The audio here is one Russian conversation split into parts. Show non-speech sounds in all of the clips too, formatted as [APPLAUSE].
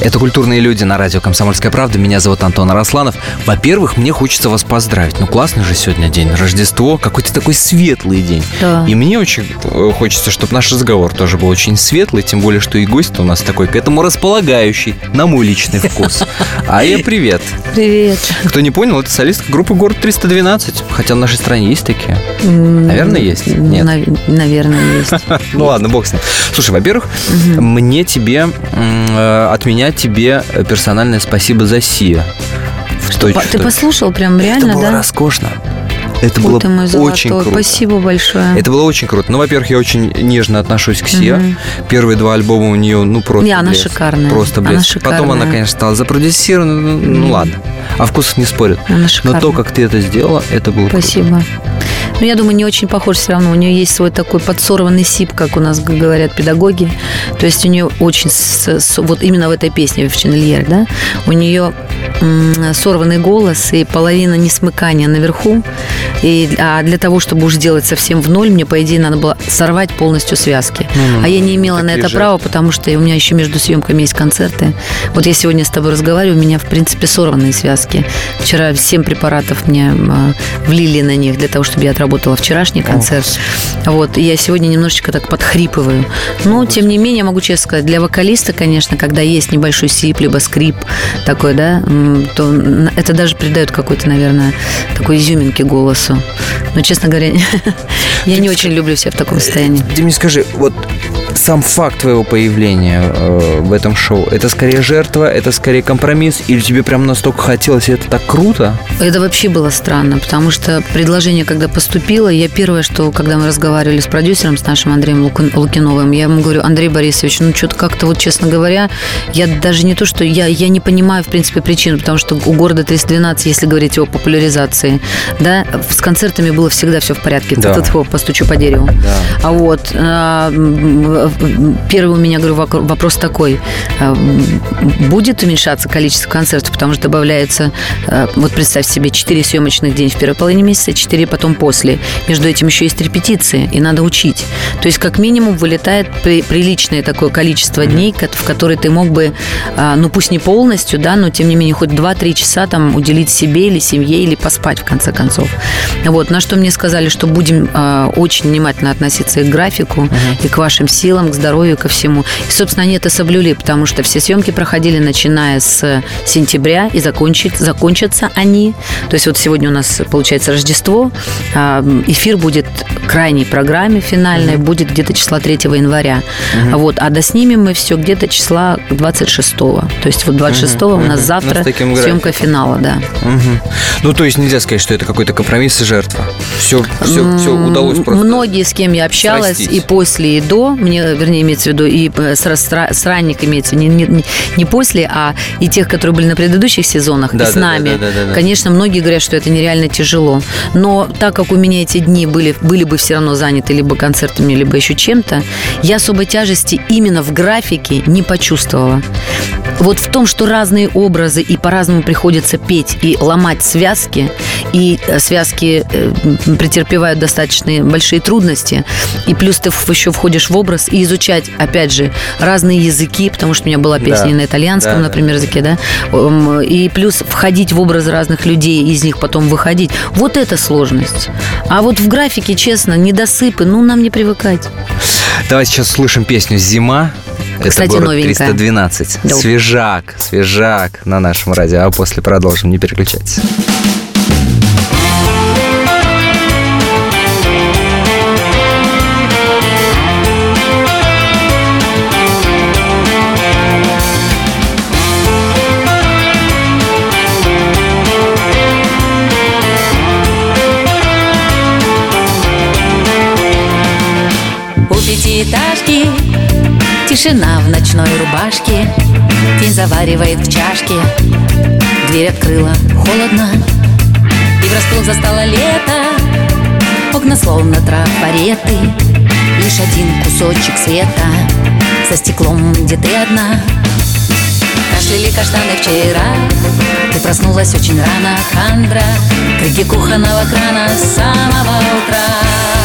Это «Культурные люди» на радио «Комсомольская правда». Меня зовут Антон Арасланов. Во-первых, мне хочется вас поздравить. Ну, классный же сегодня день. Рождество. Какой-то такой светлый день. Да. И мне очень э, хочется, чтобы наш разговор тоже был очень светлый. Тем более, что и гость у нас такой к этому располагающий, на мой личный вкус. А я привет. Привет. Кто не понял, это солистка группы «Город 312». Хотя в нашей стране есть такие. Наверное, есть? Нет. Нав- Наверное, есть. [LAUGHS] Ну ладно, бог с ним. Слушай, во-первых, мне тебе, э, от меня тебе персональное спасибо за Сия. По- точку, Ты что- послушал прям Это реально, было да? роскошно. Это Ой, было мой очень круто. Спасибо большое. Это было очень круто. Ну, во-первых, я очень нежно отношусь к Сия. Мгм. Первые два альбома у нее, ну, просто Не, она блеск. шикарная. Просто Она блеск. Потом она, шикарная. конечно, стала запродюсирована. Ну, ну, ладно. О вкусах не спорят. Она Но шикарная. то, как ты это сделала, это было круто. Спасибо. Ну, я думаю, не очень похож все равно. У нее есть свой такой подсорванный сип, как у нас говорят педагоги. То есть у нее очень, с- с- вот именно в этой песне в Ченнельер, да, у нее м, сорванный голос и половина несмыкания наверху. И, а для того, чтобы уж сделать совсем в ноль, мне, по идее, надо было сорвать полностью связки. Ну-ну. А я не имела на это же. права, потому что у меня еще между съемками есть концерты. Вот я сегодня с тобой разговариваю, у меня, в принципе, сорванные связки. Вчера 7 препаратов мне а, влили на них для того, чтобы я отработала вчерашний концерт. Вот, и я сегодня немножечко так подхрипываю. Но, тем не менее, могу честно сказать, для вокалиста, конечно, когда есть небольшой сип, либо скрип такой, да, то это даже придает какой-то, наверное, такой изюминки голосу. Но, честно говоря, [LAUGHS] я не очень люблю себя в таком состоянии. Ты мне скажи, вот сам факт твоего появления э, в этом шоу, это скорее жертва, это скорее компромисс, или тебе прям настолько хотелось, и это так круто? Это вообще было странно, потому что предложение, когда поступило, я первое, что, когда мы разговаривали с продюсером, с нашим Андреем Лук- Лукиновым, я ему говорю, Андрей Борисович, ну что-то как-то вот, честно говоря, я даже не то, что я, я не понимаю, в принципе, причину, потому что у города 312, если говорить о популяризации, да, с концертами было всегда все в порядке. Да. Тьфу-тьфу, постучу по дереву. Да. А вот а, первый у меня, говорю, вопрос такой. А, Будет уменьшаться количество концертов, потому что добавляется, а, вот представь себе, 4 съемочных день в первой половине месяца, 4 потом после. Между этим еще есть репетиции, и надо учить. То есть, как минимум, вылетает при- приличное такое количество дней, в которые ты мог бы, а, ну пусть не полностью, да, но тем не менее хоть 2-3 часа там уделить себе или семье, или поспать в конце концов. Вот, на что мне сказали, что будем очень внимательно относиться и к графику, и к вашим силам, к здоровью, ко всему. И, собственно, они это соблюли, потому что все съемки проходили начиная с сентября и закончить, закончатся они. То есть вот сегодня у нас получается Рождество, а, эфир будет крайней программе финальной, будет где-то числа 3 января. Вот, а доснимем мы все где-то числа 26 То есть вот 26 у нас Ну, завтра с таким съемка финала, да. Мгм. Ну, то есть нельзя сказать, что это какой-то компромисс и жертва. Все, все, все удалось просто. Многие, с кем я общалась, срастись. и после, и до, мне, вернее, имеется в виду, и э, с, растра- с ранних имеется, не, не, не- после, а и тех, которые были на предыдущих сезонах, Да, и с да, да, нами. да, да, да. Конечно, многие говорят, что это нереально тяжело. Но так как у меня эти дни были, были бы все равно заняты либо концертами, либо еще чем-то, я особой тяжести именно в графике не почувствовала. Вот в том, что разные образы и по-разному приходится петь и ломать связки, и э, связки э, претерпевают достаточно большие трудности, и плюс ты еще входишь в образ и изучать, опять же, разные языки, потому что у меня была песня Да. на итальянском, Да, например, языке, да, Эм, и плюс входить в образы разных людей, из них потом выходить. Вот это сложность. А вот в графике, честно, недосыпы, ну, нам не привыкать. Давай сейчас слышим песню «Зима». Кстати, это город новенькая. 312. Да. Свежак, свежак на нашем радио. А после продолжим, не переключайтесь. Тишина в ночной рубашке. Тень заваривает в чашке. Дверь открыла, холодно. И врасплох застало лето. Окна словно трафареты. Лишь один кусочек света. За стеклом, где ты одна. Кашляли каштаны вчера. Ты проснулась очень рано, Хандра. Крики кухонного крана с самого утра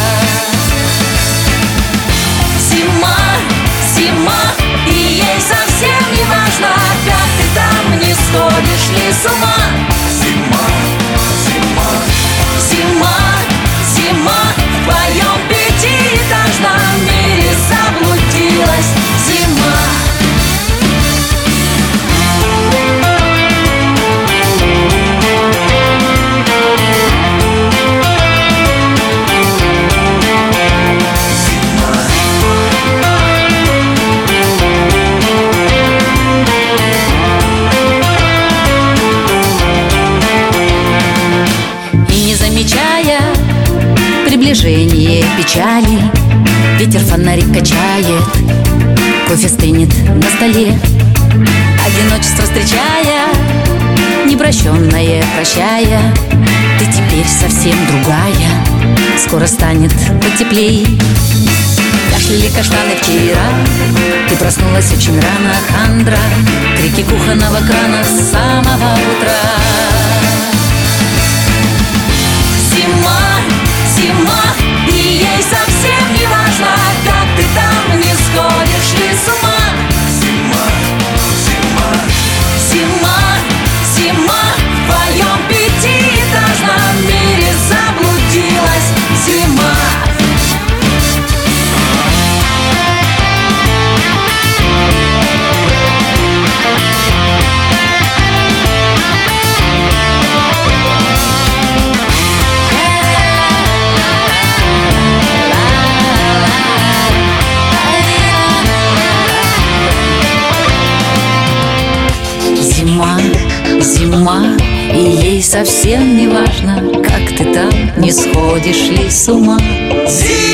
скоро станет потеплей. Кашляли каштаны вчера Ты проснулась очень рано, Хандра. Крики кухонного крана с самого утра. Зима, зима, и ей совсем не важно, как ты там не сходишь ли с ума. Совсем не важно, как ты там не сходишь ли с ума. Зима,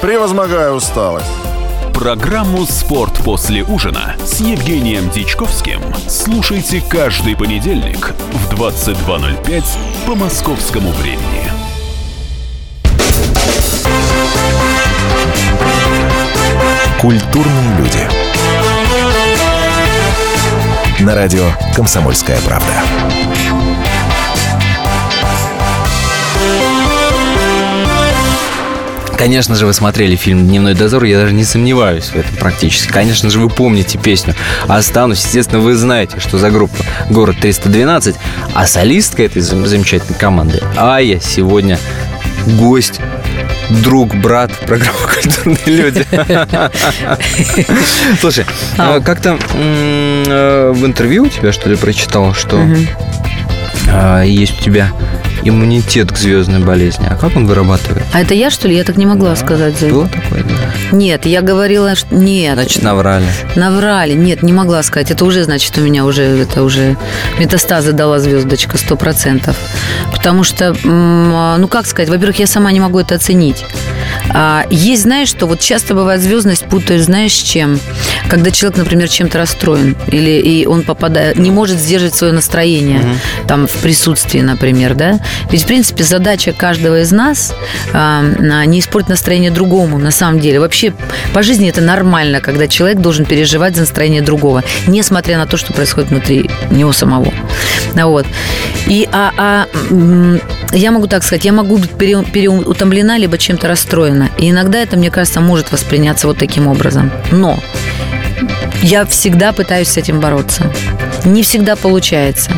Превозмогая усталость. Программу «Спорт после ужина» с Евгением Дичковским слушайте каждый понедельник в 22.05 по московскому времени. Культурные люди. На радио «Комсомольская правда». Конечно же, вы смотрели фильм «Дневной дозор», я даже не сомневаюсь в этом практически. Конечно же, вы помните песню «Останусь». Естественно, вы знаете, что за группа «Город 312», а солистка этой зам- замечательной команды Ая сегодня гость друг, брат программы «Культурные люди». [LAUGHS] Слушай, а как-то э, в интервью у тебя, что ли, прочитал, что а, есть у тебя иммунитет к звездной болезни. А как он вырабатывает? А это я, что ли? Я так не могла сказать. Зай. Было такое? да? Нет, я говорила, что... Нет. Значит, наврали. Наврали. Нет, не могла сказать. Это уже, значит, у меня уже, это уже метастазы дала звездочка, сто процентов. Потому что, м, ну как сказать, во-первых, я сама не могу это оценить. А, есть, знаешь, что вот часто бывает звездность путают, знаешь, с чем? Когда человек, например, чем-то расстроен, или и он попадает, не может сдерживать свое настроение, там, в присутствии, например, да? Ведь, в принципе, задача каждого из нас а, а, не испортить настроение другому, на самом деле. Вообще, по жизни это нормально, когда человек должен переживать за настроение другого, несмотря на то, что происходит внутри него самого. Ну Вот. И а, а, я могу так сказать, я могу быть пере- переутомлена, либо чем-то расстроена. И иногда это, мне кажется, может восприняться вот таким образом. Но я всегда пытаюсь с этим бороться. Не всегда получается.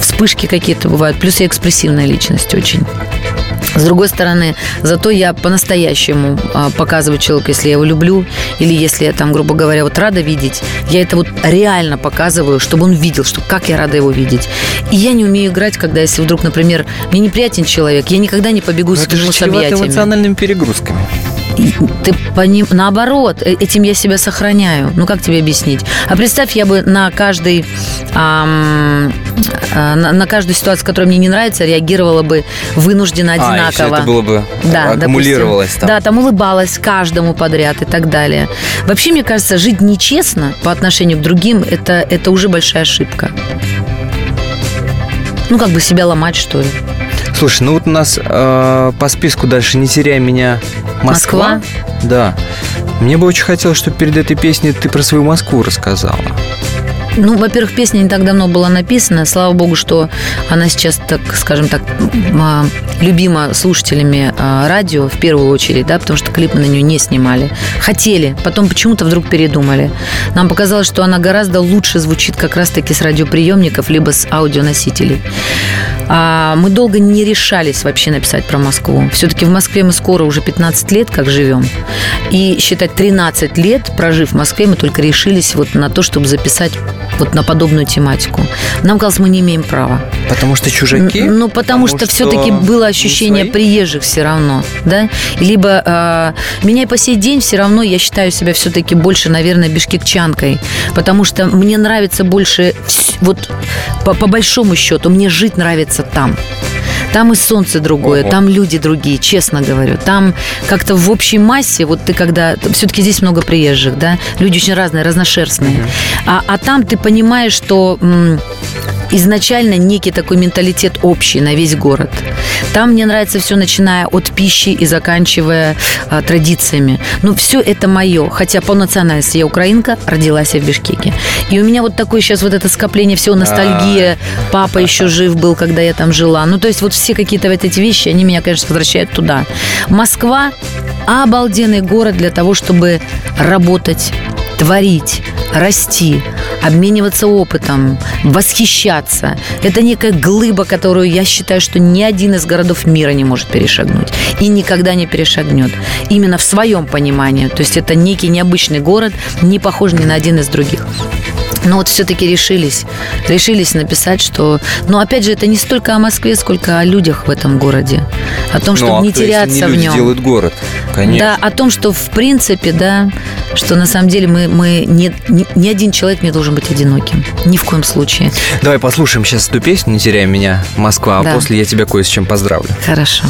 Вспышки какие-то бывают. Плюс я экспрессивная личность очень. С другой стороны, зато я по-настоящему а, показываю человеку, если я его люблю, или если я там, грубо говоря, вот рада видеть, я это вот реально показываю, чтобы он видел, что как я рада его видеть. И я не умею играть, когда если вдруг, например, мне неприятен человек, я никогда не побегу Ну, с нему с объятиями. эмоциональными перегрузками. Ты по ним, наоборот, э- этим я себя сохраняю. Ну, как тебе объяснить? А представь, я бы на каждый, а, на, на каждую ситуацию, которая мне не нравится, реагировала бы вынужденно А, одинаково. это было бы Да, аккумулировалось допустим. там. Да, там улыбалась каждому подряд и так далее. Вообще, мне кажется, жить нечестно по отношению к другим это, это уже большая ошибка. Ну, как бы себя ломать, что ли. Слушай, ну вот у нас э, по списку дальше «Не теряй меня» Москва. Москва? Да. Мне бы очень хотелось, чтобы перед этой песней ты про свою Москву рассказала. Ну, во-первых, песня не так давно была написана. Слава богу, что она сейчас, так скажем так, а, любима слушателями а, радио в первую очередь, да, потому что клипы на нее не снимали. Хотели, потом почему-то вдруг передумали. Нам показалось, что она гораздо лучше звучит как раз-таки с радиоприемников, либо с аудионосителей. А мы долго не решались вообще написать про Москву. Все-таки в Москве мы скоро уже 15 лет как живем. И считать 13 лет, прожив в Москве, мы только решились вот на то, чтобы записать вот на подобную тематику. Нам казалось, мы не имеем права. Потому что чужаки? Н- Ну, потому, что, все-таки было ощущение приезжих все равно, да? Либо э, меня и по сей день все равно я считаю себя все-таки больше, наверное, бишкекчанкой, потому что мне нравится больше, вот по, по большому счету, мне жить нравится там. Там и солнце другое, Ого. там люди другие, честно говорю. Там как-то в общей массе, вот ты когда... Все-таки здесь много приезжих, да? Люди очень разные, разношерстные. А, а там ты понимаешь, что изначально некий такой менталитет общий на весь город. Там мне нравится все, начиная от пищи и заканчивая а, традициями. Ну, все это мое. Хотя по национальности я украинка, родилась я в Бишкеке. И у меня вот такое сейчас вот это скопление всего, ностальгия. Папа еще жив был, когда я там жила. Ну, то есть вот все какие-то вот эти вещи, они меня, конечно, возвращают туда. Москва обалденный город для того, чтобы работать, творить, расти, обмениваться опытом, восхищаться. Это некая глыба, которую я считаю, что ни один из городов мира не может перешагнуть и никогда не перешагнет. Именно в своем понимании. То есть это некий необычный город, не похож ни на один из других. Но вот все-таки решились, решились написать, что... Но опять же, это не столько о Москве, сколько о людях в этом городе. О том, чтобы Ну, а не теряться в люди нем. делают город, конечно. Да, о том, что в принципе, да, что на самом деле мы, мы не, ни, ни один человек не должен быть одиноким. Ни в коем случае. Давай послушаем сейчас эту песню «Не теряй меня, Москва», Да. а после я тебя кое с чем поздравлю. Хорошо.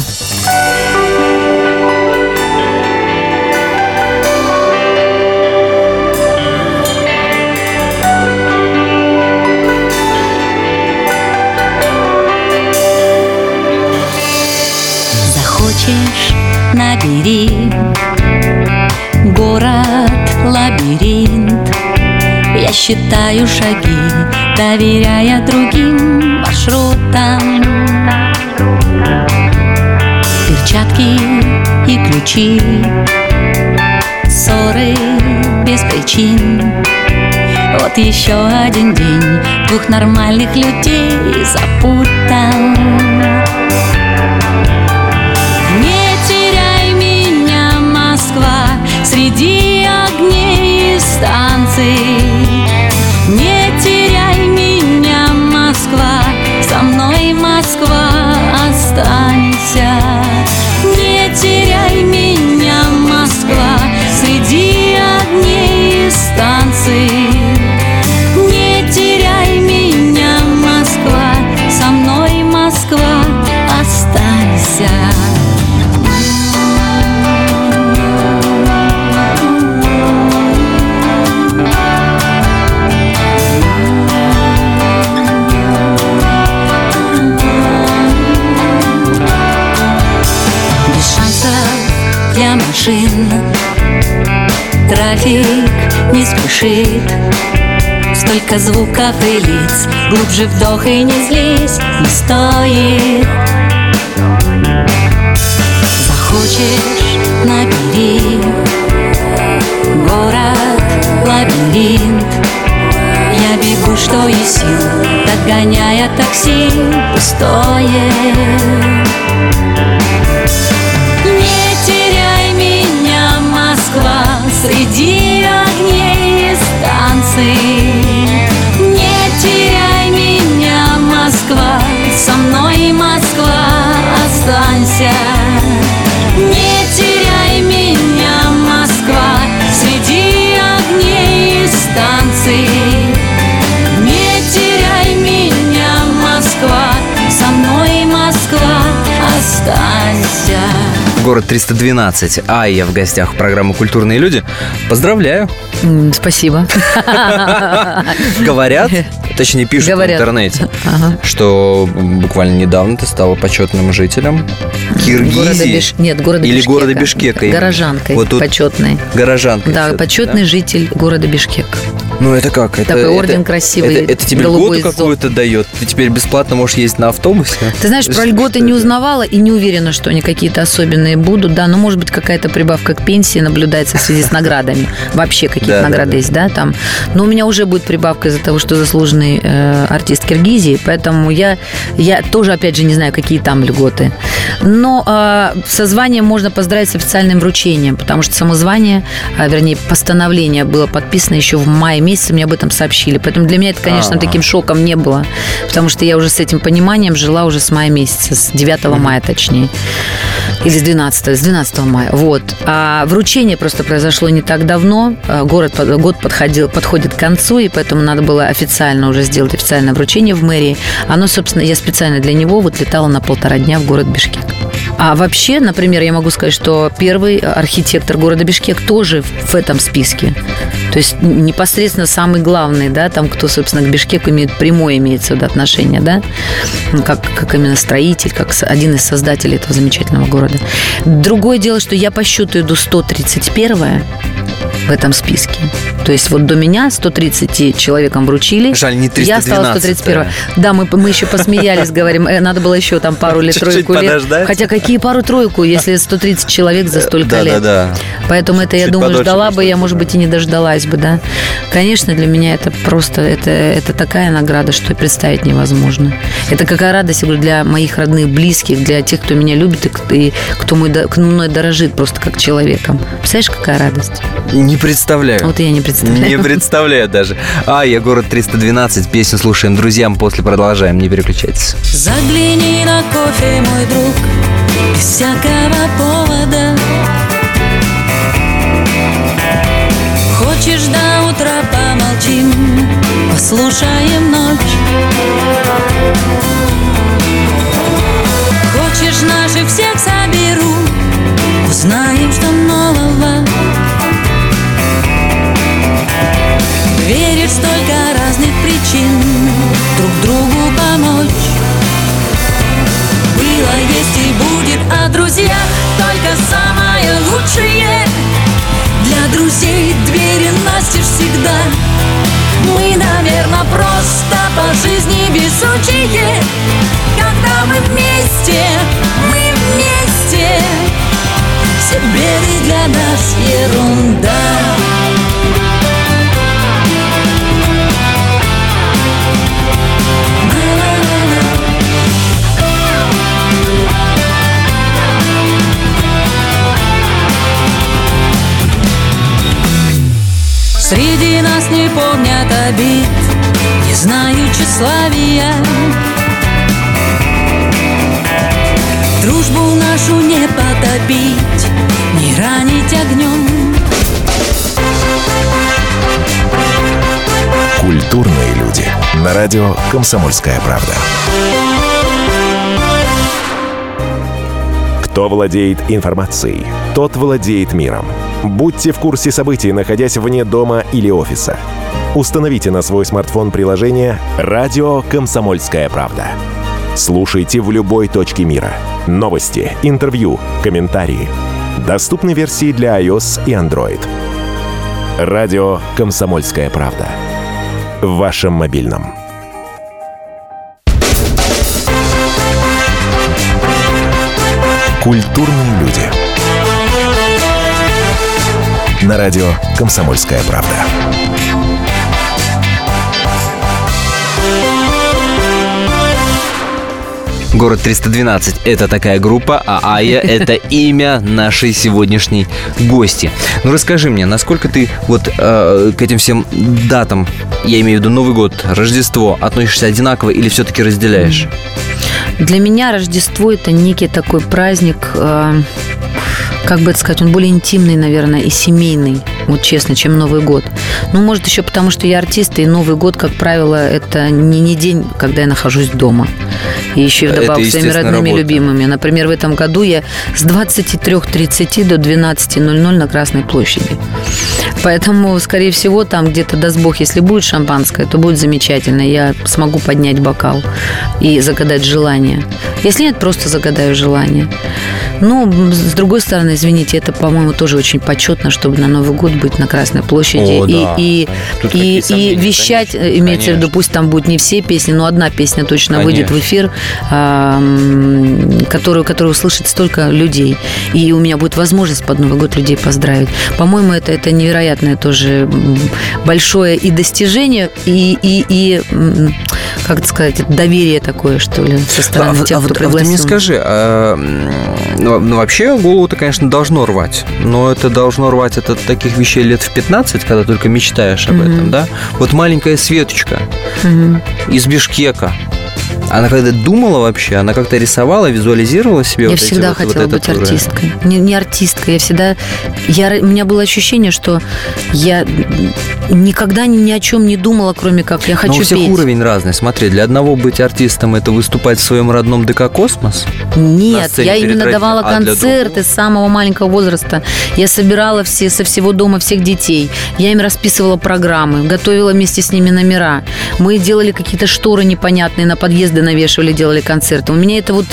Захочешь, набери Город лабиринт Я считаю шаги, доверяя другим маршрутам. Перчатки и ключи Ссоры без причин. Вот еще один день Двух нормальных людей запутал не теряй меня, Москва, среди огней и станций. Не теряй меня, Москва, со мной, Москва, останься. Звуков и лиц Глубже вдох и не злись Не стоит Захочешь – набери. Город – лабиринт. Я бегу, что есть сил Догоняя такси пустое останься Город 312. А я в гостях программы «Культурные люди». Поздравляю. Спасибо. [LAUGHS] Говорят, точнее пишут в интернете, что буквально недавно ты стала почетным жителем Киргизии. Нет, города Или города Бишкека. Горожанкой Вот почетной. Горожанка. Да, почетный житель города Бишкек. Ну это как? Это, Такой это- орден красивый, Это, это тебе льготу какую-то дает? Ты теперь бесплатно можешь ездить на автобусе? Ты знаешь, про льготы это? не узнавала и не уверена, что они какие-то особенные будут. Да, но может быть какая-то прибавка к пенсии наблюдается в связи с [LAUGHS] наградами. Вообще какие-то награды есть, да, там. Но у меня уже будет прибавка из-за того, что заслуженный э, артист Киргизии, поэтому я, я тоже, опять же, не знаю, какие там льготы. Но э, со званием можно поздравить с официальным вручением, потому что само звание, а, вернее, постановление было подписано еще в мае месяце, мне об этом сообщили. Поэтому для меня это, конечно, таким шоком не было, потому что я уже с этим пониманием жила уже с мая месяца, с 9 мая точнее. Или с 12, с 12 мая. Вот. А вручение просто произошло не так давно. А, Город, год подходил, подходит к концу, и поэтому надо было официально уже сделать официальное вручение в мэрии. Оно, собственно, я специально для него вот летала на полтора дня в город Бишкек. А вообще, например, я могу сказать, что первый архитектор города Бишкек тоже в этом списке. То есть непосредственно самый главный, да, там, кто, собственно, к Бишкеку имеет прямое имеется виду отношение, да, Ну, как, как именно строитель, как один из создателей этого замечательного города. Другое дело, что я по счету иду 131 в этом списке. То есть вот до меня 130 человекам вручили. Жаль, не Я стала 312-е. 131 Да, мы, мы еще посмеялись, говорим, э, надо было еще там пару или тройку лет. Хотя какие пару-тройку, если 130 человек за столько лет? Да, да, Поэтому это, я думаю, ждала бы, я, может бы. быть, и не дождалась бы, да. Конечно, для меня это просто, это, это такая награда, что и представить невозможно. Это какая радость, я говорю, для моих родных, близких, для тех, кто меня любит и, и кто мой, мной дорожит просто как человеком. Представляешь, какая радость? Не представляю. Вот я не представляю. Не представляю даже. А, я город 312, песню слушаем друзьям, после продолжаем, не переключайтесь. Загляни на кофе, мой друг, без всякого повода. Хочешь до утра помолчим, послушаем ночь. Хочешь наших всех соберу, узнаем, что нового. Причин. Друг другу не обид, не знаю тщеславия. Дружбу нашу не потопить, не ранить огнем. Культурные люди. На радио «Комсомольская правда». Кто владеет информацией, тот владеет миром. Будьте в курсе событий, находясь вне дома или офиса. Установите на свой смартфон приложение «Радио Комсомольская правда». Слушайте в любой точке мира. Новости, интервью, комментарии. Доступны версии для iOS и Android. Радио «Комсомольская правда». В вашем мобильном. Культурные люди. На радио «Комсомольская правда». Город 312 – это такая группа, а Ая – это [LAUGHS] имя нашей сегодняшней гости. Ну, расскажи мне, насколько ты вот э, к этим всем датам, я имею в виду Новый год, Рождество, относишься одинаково или все-таки разделяешь? Для меня Рождество – это некий такой праздник, э, как бы это сказать, он более интимный, наверное, и семейный, вот честно, чем Новый год. Ну, может, еще потому, что я артист, и Новый год, как правило, это не, не день, когда я нахожусь дома. И еще вдобавок Это, своими родными работа. любимыми. Например, в этом году я с 23.30 до 12.00 на Красной площади. Поэтому, скорее всего, там где-то, даст бог, если будет шампанское, то будет замечательно. Я смогу поднять бокал и загадать желание. Если нет, просто загадаю желание. Ну, с другой стороны, извините, это, по-моему, тоже очень почетно, чтобы на Новый год быть на Красной площади О, и, да. и, Тут и, и вещать, конечно, э, имеется в виду, конечно. пусть там будет не все песни, но одна песня точно Конечно. выйдет в эфир, а, которую, которую услышит столько людей. И у меня будет возможность под Новый год людей поздравить. По-моему, это, это невероятное тоже большое и достижение, и, и, и как это сказать, доверие такое, что ли, со стороны а, тех, а вот, кто а вот ты мне пригласил. скажи, а, ну, ну, вообще голову-то, конечно, должно рвать, но это должно рвать от, от таких вещей лет в 15, когда только мечтаешь об этом, да? Вот маленькая Светочка Мгм. из Бишкека, она когда думала вообще, она как-то рисовала, визуализировала себе Я вот эти всегда вот- вот хотела этот быть артисткой. Не, не артисткой, я всегда... Я, у меня было ощущение, что я никогда ни, ни о чем не думала, кроме как я Но хочу у всех петь. уровень разный. Смотри, для одного быть артистом это выступать в своем родном ДК «Космос». Нет, я именно давала а концерты с самого маленького возраста. Я собирала все, со всего дома всех детей. Я им расписывала программы, готовила вместе с ними номера. Мы делали какие-то шторы непонятные, на подъезды навешивали, делали концерты. У меня это вот,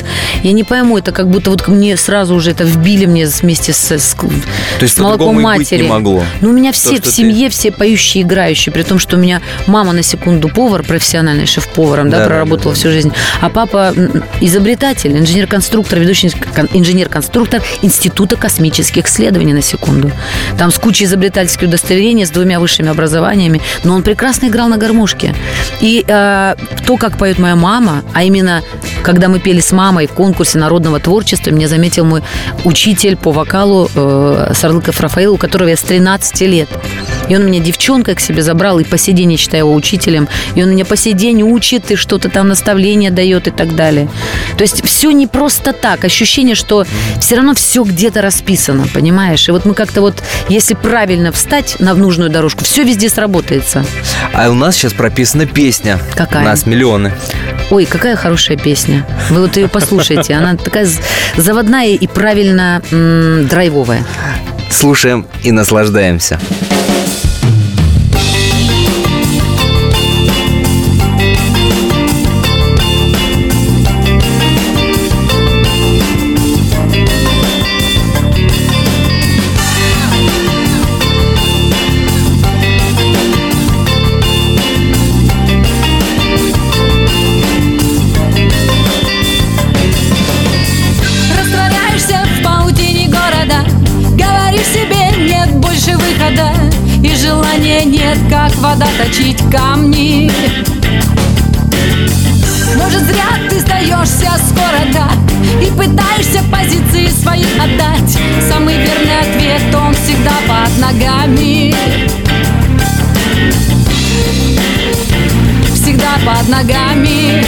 я не пойму, это как будто вот мне сразу уже это вбили мне вместе с, с, То есть с молоком матери. не могло. Ну, у меня все что в ты- семье, все поющие, играющие. При том, что у меня мама на секунду повар, профессиональный шеф-поваром, да, Да, проработала да, да. всю жизнь. А папа изобретатель, инженер-конструктор, ведущий кон- инженер-конструктор Института космических исследований, на секунду. Там с кучей изобретательских удостоверений, с двумя высшими образованиями. Но он прекрасно играл на гармошке. И э, то, как поет моя мама, а именно, когда мы пели с мамой в конкурсе народного творчества, меня заметил мой учитель по вокалу э, Сарлыков Рафаил, у которого я с 13 лет. И он меня девчонкой к себе забрал, и по сей день я считаю его учителем. И он меня по сей день учит, и что-то там наставление дает и так далее. То есть все не просто так. Ощущение, что все равно все где-то расписано, понимаешь? И вот мы как-то вот, если правильно встать на нужную дорожку, все везде сработается. А у нас сейчас прописана песня. Какая? У нас миллионы. Ой, какая хорошая песня. Вы вот ее послушайте. Она такая заводная и правильно м, драйвовая. Слушаем и наслаждаемся. Вода точить камни. Может, зря ты сдаешься скоро, да И пытаешься позиции свои отдать. Самый верный ответ, он всегда под ногами. Всегда под ногами.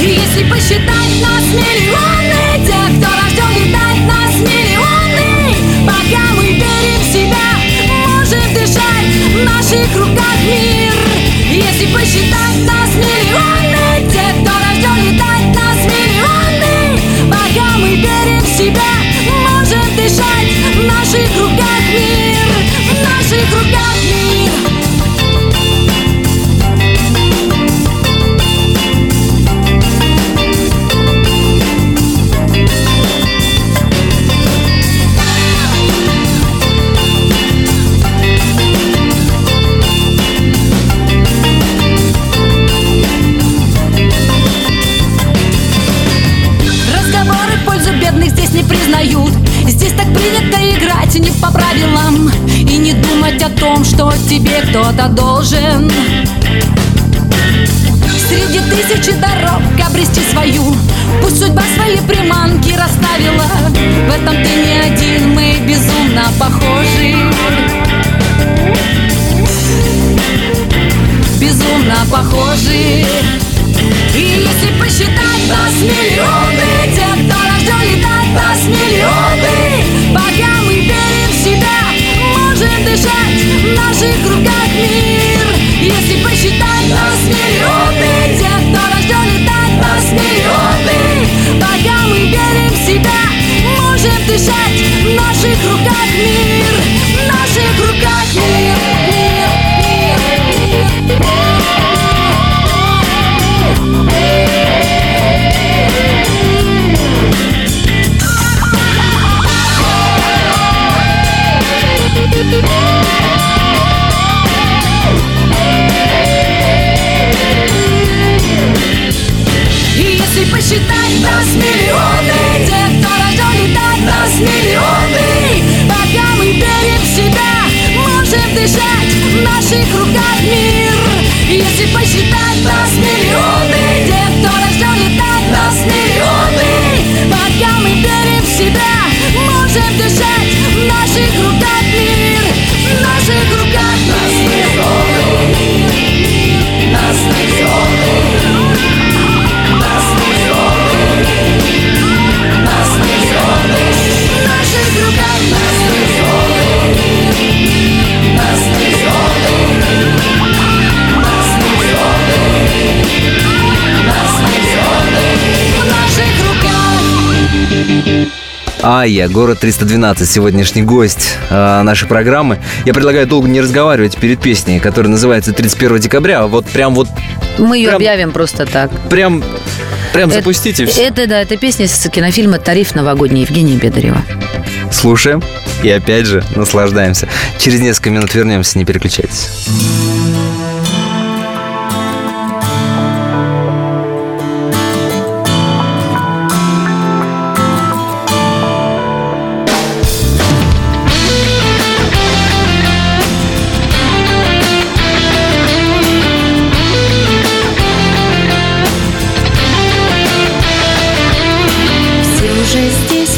И если посчитать нас миллионы наших руках мир. Если посчитать нас миллионы Тех, кто рожден летать нас миллионы. Пока мы верим в себя Можем дышать в наших руках мир. В наших руках мир что тебе кто-то должен. Среди тысячи дорог обрести свою. Пусть судьба свои приманки расставила. В этом ты не один, мы безумно похожи. Безумно похожи. И если посчитать нас миллионы дышать в наших руках мир. Если посчитать нас миллионы Те, кто рожден летать нас миллионы Пока мы верим в себя. Можем дышать в наших руках мир. В наших руках мир, Посчитать нас миллионы. Те, кто рожден летать нас миллионы. Пока мы верим в себя Можем дышать в наших руках мир. Если посчитать нас миллионы Айя, город 312, сегодняшний гость э, нашей программы. Я предлагаю долго не разговаривать перед песней, которая называется 31 декабря. Вот прям вот, Мы ее Прям- объявим просто так. прям, прям Это- запустите все. Это, да, это песня с кинофильма «Тариф новогодний» Евгения Бедарева. Слушаем и опять же наслаждаемся. Через несколько минут вернемся, не переключайтесь.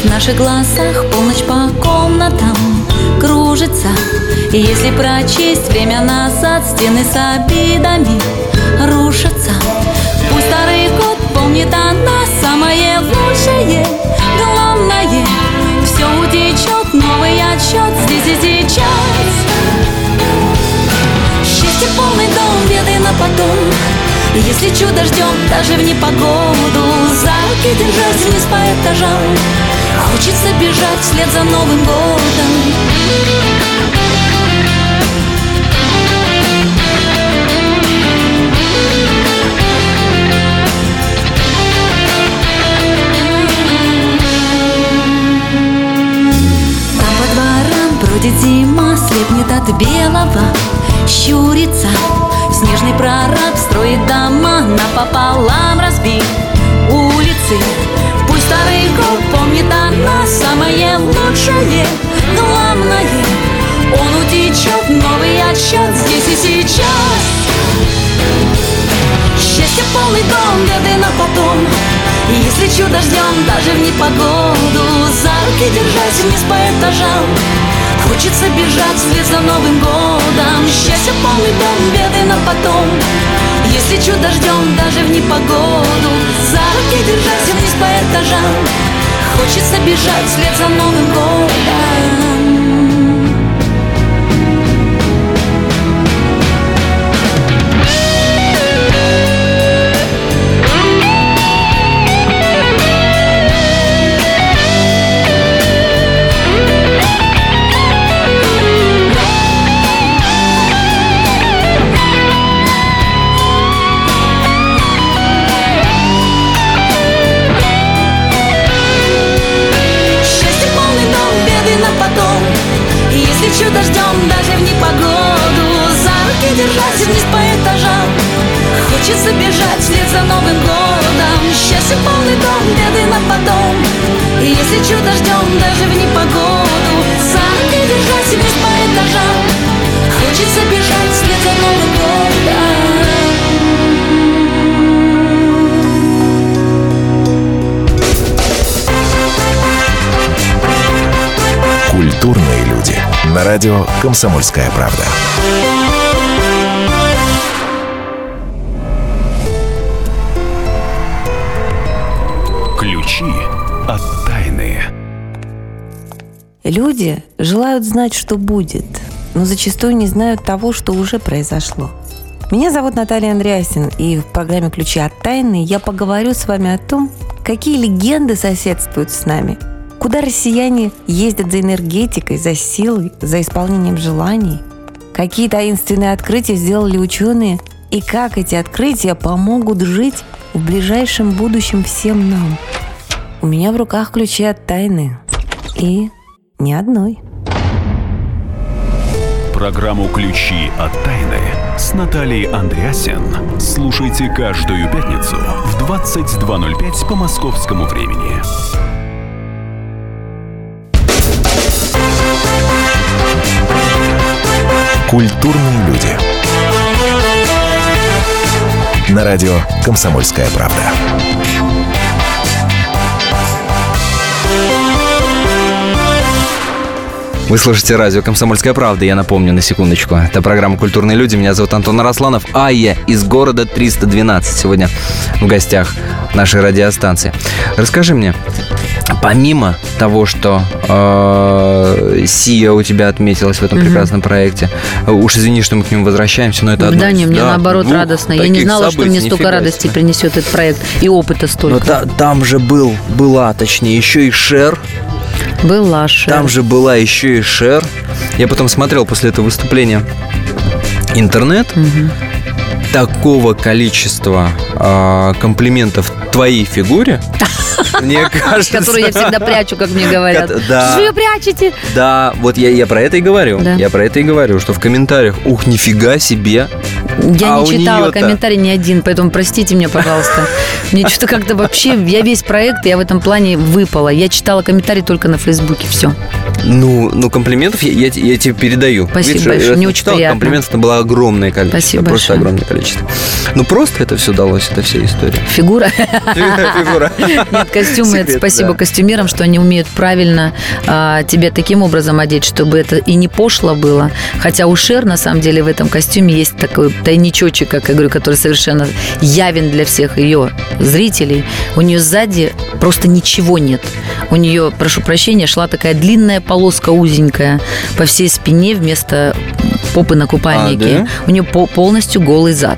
В наших глазах Полночь по комнатам кружится. Если прочесть время назад Стены с обидами рушатся. Пусть старый год помнит о нас Самое лучшее, главное. Все утечет, новый отчет Здесь и сейчас. Счастье полный дом, беды на потом Если чудо ждем даже в непогоду За руки держась вниз по этажам Хочется бежать вслед за Новым годом Там по дворам бродит зима, слепнет от белого, щурится. Снежный прораб строит дома, напополам разбит улицы. Пусть старый год помнит о нас самое лучшее, главное. Он утечет, новый отсчет здесь и сейчас. Счастье полный дом, беды на потом Если чудо ждем даже в непогоду За руки держась вниз по этажам Хочется бежать вслед за Новым годом. Счастье полный дом, беды на потом Если чудо ждем даже в непогоду. За руки держась вниз по этажам. Хочется бежать вслед за Новым годом даже в непогоду руки держась вниз по этажам Хочется бежать вслед за Новым Культурные люди. На радио «Комсомольская правда». Ключи от тайны. Люди желают знать, что будет, но зачастую не знают того, что уже произошло. Меня зовут Наталья Андреасин, и в программе «Ключи от тайны» я поговорю с вами о том, какие легенды соседствуют с нами, куда россияне ездят за энергетикой, за силой, за исполнением желаний, какие таинственные открытия сделали ученые и как эти открытия помогут жить в ближайшем будущем всем нам. У меня в руках ключи от тайны. И ни одной. Программу «Ключи от тайны» с Натальей Андреасен слушайте каждую пятницу в 22.05 по московскому времени. Культурные люди. На радио «Комсомольская правда». Вы слушаете радио «Комсомольская правда». Я напомню на секундочку. Это программа «Культурные люди». Меня зовут Антон Арасланов, а я из города 312 сегодня в гостях нашей радиостанции. Расскажи мне, помимо того, что э, Сия у тебя отметилась в этом прекрасном проекте, уж извини, что мы к нему возвращаемся, но это одно да, не, мне да, наоборот радостно. Я не знала, что событий, мне столько радости принесет этот проект и опыта Но столько. та- там же был, была, точнее, еще и Шер, Была Шер. Там же была еще и Шер. Я потом смотрел после этого выступления интернет. Такого количества а, комплиментов твоей фигуре, [LAUGHS] мне кажется... Которую я всегда прячу, как мне говорят. Да. Что вы ее прячете? Да, вот я, я про это и говорю. Да. Я про это и говорю, что в комментариях, ух, нифига себе. Я А не читала комментарий ни один, поэтому простите меня, пожалуйста. Мне что-то как-то вообще, я весь проект, я в этом плане выпала. Я читала комментарии только на Фейсбуке, все. Ну, ну комплиментов я, я, я тебе передаю. Спасибо Видишь, большое, я мне очень приятно. Комплиментов было огромное количество. Спасибо просто большое. огромное количество. Ну, просто это все далось, это вся история. [LAUGHS] Фигура. Фигура. Нет, костюмы, это Секрет, спасибо да. костюмерам, что они умеют правильно а, тебя таким образом одеть, чтобы это и не пошло было. Хотя у Шер, на самом деле, в этом костюме есть такой тайничочек, как я говорю, который совершенно явен для всех ее зрителей. У нее сзади просто ничего нет. У нее, прошу прощения, шла такая длинная полоска узенькая по всей спине вместо попы на купальнике. А, да? У нее по- полностью голый зад.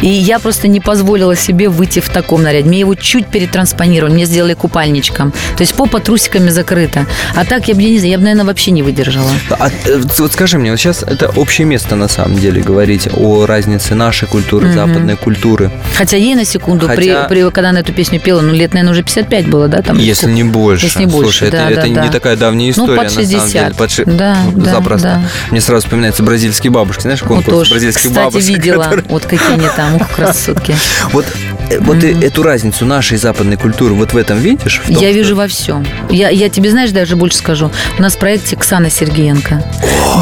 И я просто не позволила себе выйти в таком наряде. Мне его чуть перетранспонировали, мне сделали купальничком. То есть попа трусиками закрыта. А так я бы, я не знаю, я бы, наверное, вообще не выдержала. А, э, вот скажи мне, вот сейчас это общее место на самом деле говорить о разнице нашей культуры, Мгм. западной культуры. Хотя ей на секунду, Хотя- при, при- когда она эту песню пела, ну, лет, наверное, уже 55 было, да? Там, Если не больше. Если не больше, Слушай, да, это, да, это да. не такая давняя Ну, история, под на самом 60. деле. Под ши- Да, ну, да, Запросто. да. Мне сразу вспоминаются бразильские бабушки. Знаешь, конкурс тоже. бразильских Кстати, бабушек. видела, которые- вот какие они там, ух, красотки. Вот, э, вот э- эту разницу нашей западной культуры вот в этом видишь? В том, Я что- вижу во всем. Я, я тебе, знаешь, даже больше скажу. У нас в проекте Оксана Сергеенко.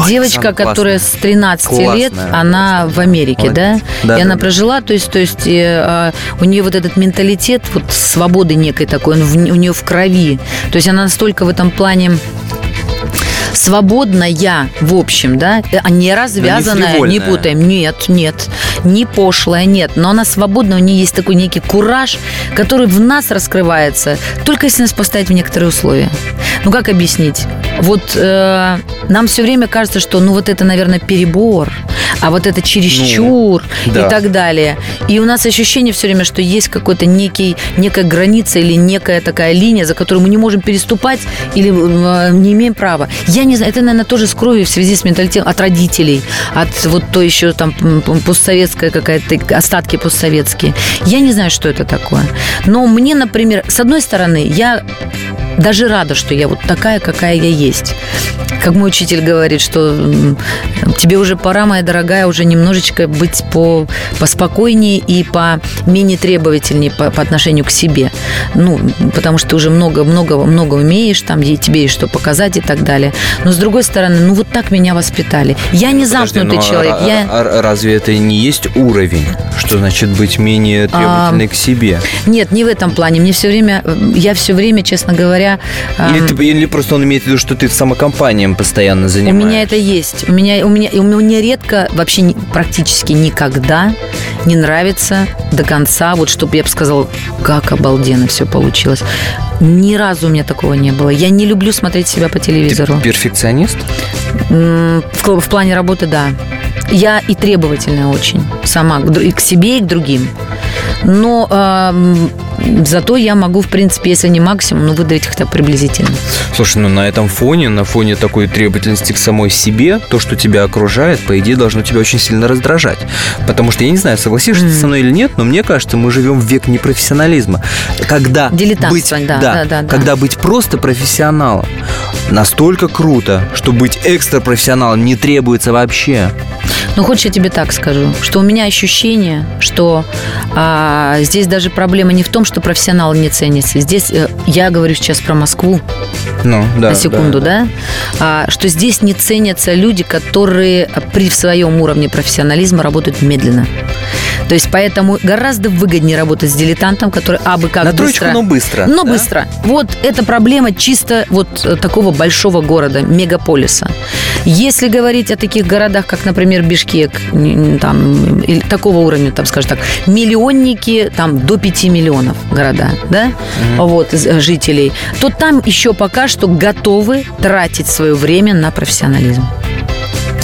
Девочка, Оксана которая с 13 лет, Классная. она в Америке, Молодец. да? Да, и да, она да. прожила, то есть, то есть э, а, у нее вот этот менталитет вот свободы некой такой, он в- у нее в крови. То есть она настолько в этом плане свободная, в общем, да, а не развязанная, не, фривольная. путаем. Нет, нет, не пошлая, нет. Но она свободна, у нее есть такой некий кураж, который в нас раскрывается, только если нас поставить в некоторые условия. Ну, как объяснить? Вот э, нам все время кажется, что, ну, вот это, наверное, перебор, а вот это чересчур Ну, да. и так далее. И у нас ощущение все время, что есть какой-то некий, некая граница или некая такая линия, за которую мы не можем переступать или э, не имеем права. Я не знаю, это, наверное, тоже с кровью в связи с менталитетом от родителей, от вот то еще там постсоветская какая-то, остатки постсоветские. Я не знаю, что это такое. Но мне, например, с одной стороны, я даже рада, что я вот такая, какая я есть. Как мой учитель говорит, что тебе уже пора, моя дорогая, уже немножечко быть по, поспокойнее и по менее требовательнее по, по отношению к себе. Ну, потому что ты уже много-много-много умеешь, там и тебе есть что показать и так далее. Но с другой стороны, ну вот так меня воспитали. Я не Подожди, замкнутый ну, а- человек. а- я... а разве это не есть уровень? Что значит быть менее требовательной к себе? Нет, не в этом плане. Мне все время, я все время, честно говоря, Или, ам, ты- или просто он имеет в виду, что ты самокомпанием постоянно У занимаешься? меня это есть. У меня, у меня, у меня редко, вообще не- практически никогда не нравится до конца, вот чтобы я бы сказала, как обалденно все получилось. Ни разу у меня такого не было. Я не люблю смотреть себя по Ты телевизору. перфекционист? М, В, в плане работы, да. Я и требовательная очень сама, и к себе, и к другим. Но ам, зато я могу, в принципе, если не максимум, ну, выдавить хотя бы приблизительно. Слушай, ну на этом фоне, на фоне такой требовательности к самой себе, то, что тебя окружает, по идее, должно тебя очень сильно раздражать. Потому что я не знаю, согласишься ты со мной или нет, но мне кажется, мы живем в век непрофессионализма. Когда быть, да, да, да, да. когда быть просто профессионалом настолько круто, что быть экстрапрофессионалом не требуется вообще. Ну, хочешь, я тебе так скажу, что у меня ощущение, что а, здесь даже проблема не в том, что профессионалы не ценятся. Здесь э, я говорю сейчас про Москву Ну, да. на секунду, да, А, что здесь не ценятся люди, которые при своем уровне профессионализма работают медленно. То есть поэтому гораздо выгоднее работать с дилетантом, который абы как На троечку, быстро. но быстро. Но да? быстро. Вот это проблема чисто вот э, такого большого города, мегаполиса. Если говорить о таких городах, как, например, Бишкек, там, такого уровня, там, скажем так, миллионники, там, до 5 миллионов города, да, вот, из- э, жителей, то там еще пока что готовы тратить свое время на профессионализм.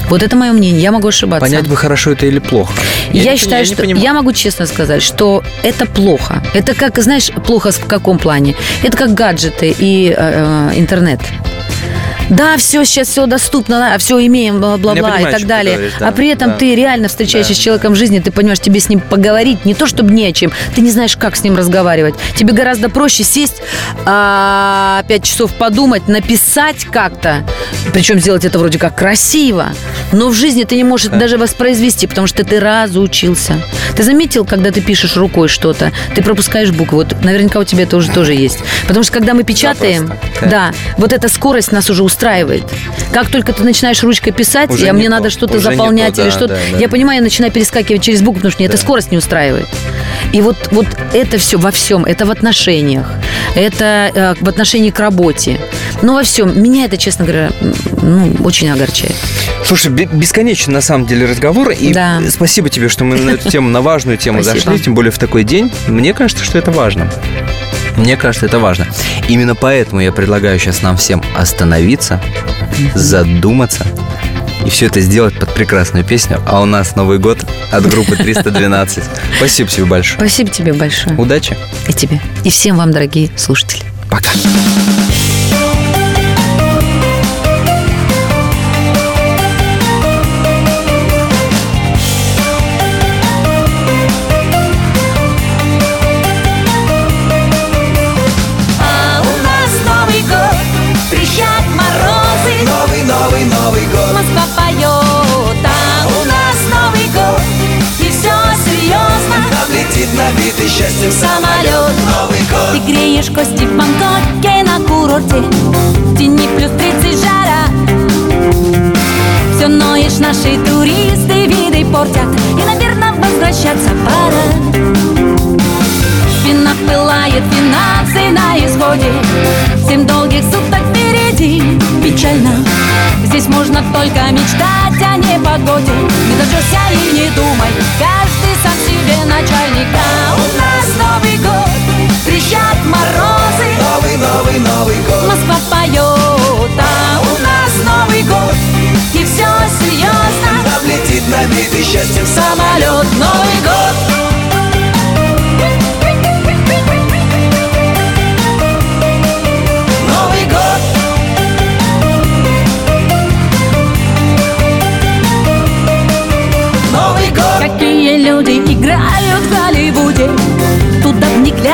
Вот это мое мнение, я могу ошибаться. Понять бы, хорошо это или плохо. Я, не считаю, не что понимаю. я могу честно сказать, что это плохо. Это как, знаешь, плохо в каком плане? Это как гаджеты и э, э, интернет. Да, все, сейчас все доступно, а все имеем, бла-бла-бла и так далее. говоришь, да, а при этом да. ты реально встречаешься Да, с человеком в жизни, ты понимаешь, тебе с ним поговорить не то, чтобы не о чем, ты не знаешь, как с ним разговаривать. Тебе гораздо проще сесть, а, пять часов подумать, написать как-то, причем сделать это вроде как красиво, но в жизни ты не можешь это даже воспроизвести, потому что ты разучился. Ты заметил, когда ты пишешь рукой что-то, ты пропускаешь буквы. Вот наверняка у тебя это уже тоже есть. Потому что когда мы печатаем, Запросто. да, вот эта скорость нас уже устраивает. Как только ты начинаешь ручкой писать, Уже а не мне то, надо что-то заполнять то, или да, что-то, да, да. я понимаю, я начинаю перескакивать через букву, потому что мне эта скорость не устраивает. И вот, вот это все во всем, это в отношениях, это э, в отношении к работе. Ну, во всем. Меня это, честно говоря, ну, очень огорчает. Слушай, бе- бесконечный на самом деле разговор. И Да. спасибо тебе, что мы на эту тему, на важную тему [LAUGHS] зашли, тем более в такой день. Мне кажется, что это важно. Мне кажется, это важно. Именно поэтому я предлагаю сейчас нам всем остановиться, задуматься и все это сделать под прекрасную песню. А у нас Новый год от группы [LAUGHS] 312. Спасибо тебе большое. Спасибо тебе большое. Удачи. И тебе. И всем вам, дорогие слушатели. Пока.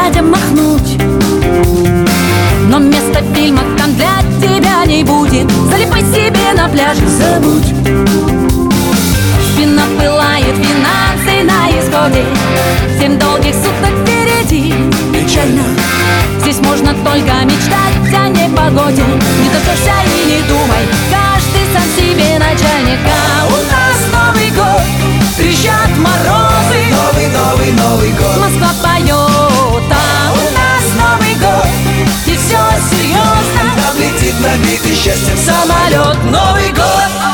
глядя махнуть. Но места в там для тебя не будет. Залипай себе на пляже, забудь. Спина пылает, финансы на исходе Семь долгих суток впереди. Печально. Здесь можно только мечтать о непогоде. Не дождешься и не думай. Каждый сам себе начальник. А у нас Новый год. Трещат морозы. Новый, новый, новый год. Москва поет. Летит набитый счастьем Самолет. Новый год